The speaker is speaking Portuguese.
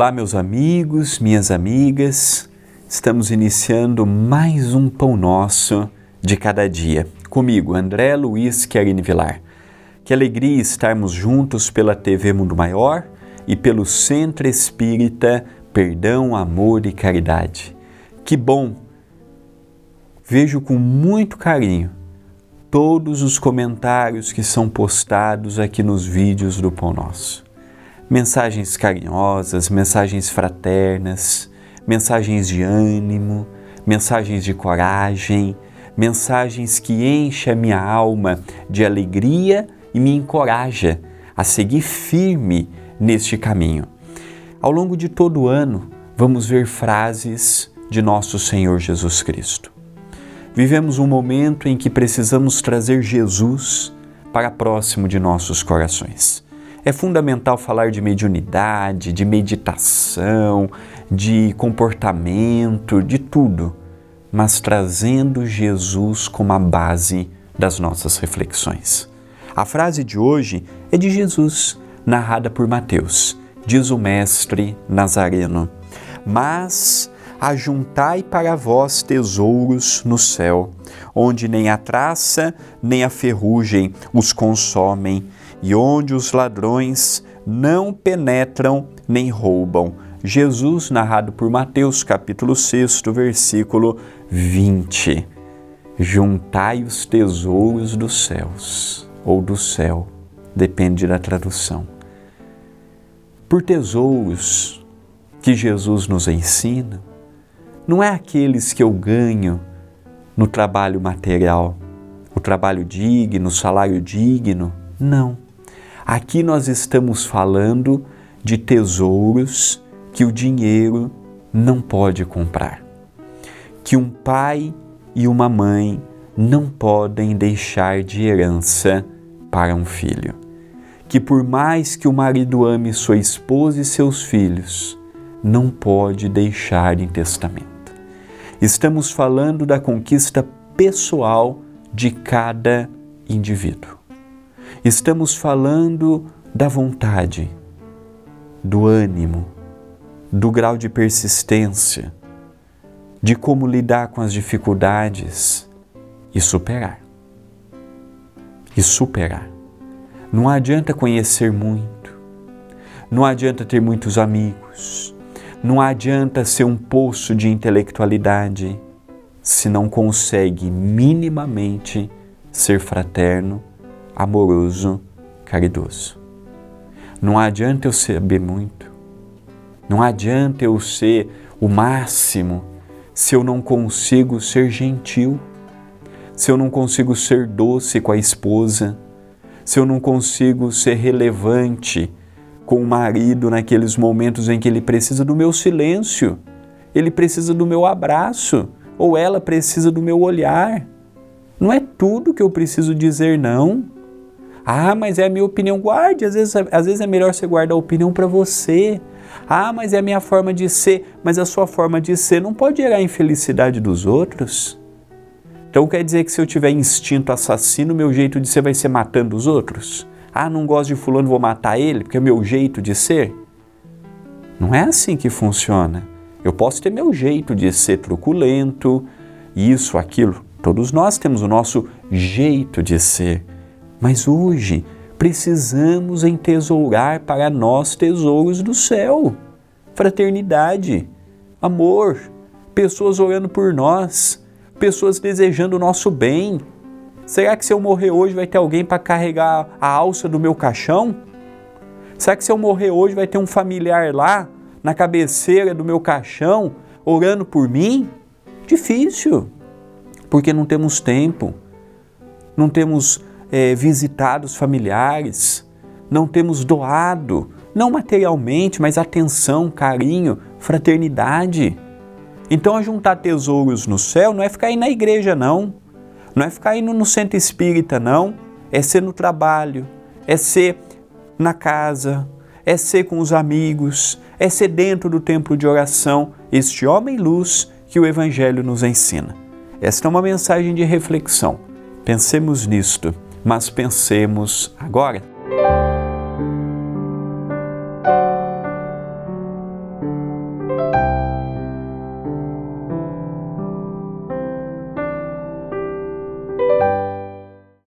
Olá, meus amigos, minhas amigas. Estamos iniciando mais um Pão Nosso de cada dia. Comigo, André Luiz Querini Vilar. Que alegria estarmos juntos pela TV Mundo Maior e pelo Centro Espírita Perdão, Amor e Caridade. Que bom! Vejo com muito carinho todos os comentários que são postados aqui nos vídeos do Pão Nosso mensagens carinhosas, mensagens fraternas, mensagens de ânimo, mensagens de coragem, mensagens que enchem a minha alma de alegria e me encoraja a seguir firme neste caminho. Ao longo de todo o ano, vamos ver frases de nosso Senhor Jesus Cristo. Vivemos um momento em que precisamos trazer Jesus para próximo de nossos corações. É fundamental falar de mediunidade, de meditação, de comportamento, de tudo, mas trazendo Jesus como a base das nossas reflexões. A frase de hoje é de Jesus, narrada por Mateus. Diz o Mestre Nazareno: Mas ajuntai para vós tesouros no céu, onde nem a traça nem a ferrugem os consomem e onde os ladrões não penetram nem roubam. Jesus, narrado por Mateus, capítulo 6, versículo 20. Juntai os tesouros dos céus, ou do céu, depende da tradução. Por tesouros que Jesus nos ensina, não é aqueles que eu ganho no trabalho material, o trabalho digno, o salário digno, não Aqui nós estamos falando de tesouros que o dinheiro não pode comprar, que um pai e uma mãe não podem deixar de herança para um filho. Que por mais que o marido ame sua esposa e seus filhos, não pode deixar em testamento. Estamos falando da conquista pessoal de cada indivíduo. Estamos falando da vontade, do ânimo, do grau de persistência, de como lidar com as dificuldades e superar. E superar. Não adianta conhecer muito, não adianta ter muitos amigos, não adianta ser um poço de intelectualidade se não consegue minimamente ser fraterno amoroso, caridoso. Não adianta eu saber muito, não adianta eu ser o máximo se eu não consigo ser gentil, se eu não consigo ser doce com a esposa, se eu não consigo ser relevante com o marido naqueles momentos em que ele precisa do meu silêncio, ele precisa do meu abraço, ou ela precisa do meu olhar. Não é tudo que eu preciso dizer não. Ah, mas é a minha opinião. Guarde, às vezes, às vezes é melhor você guardar a opinião para você. Ah, mas é a minha forma de ser. Mas a sua forma de ser não pode gerar a infelicidade dos outros. Então quer dizer que se eu tiver instinto assassino, meu jeito de ser vai ser matando os outros? Ah, não gosto de fulano, vou matar ele, porque é meu jeito de ser? Não é assim que funciona. Eu posso ter meu jeito de ser truculento, isso, aquilo. Todos nós temos o nosso jeito de ser. Mas hoje precisamos entesourar para nós tesouros do céu. Fraternidade, amor, pessoas orando por nós, pessoas desejando o nosso bem. Será que se eu morrer hoje vai ter alguém para carregar a alça do meu caixão? Será que se eu morrer hoje vai ter um familiar lá na cabeceira do meu caixão orando por mim? Difícil, porque não temos tempo, não temos é, visitado os familiares, não temos doado, não materialmente, mas atenção, carinho, fraternidade. Então, juntar tesouros no céu não é ficar aí na igreja, não. Não é ficar indo no centro espírita, não. É ser no trabalho, é ser na casa, é ser com os amigos, é ser dentro do templo de oração, este homem luz que o Evangelho nos ensina. Esta é uma mensagem de reflexão. Pensemos nisto mas pensemos agora.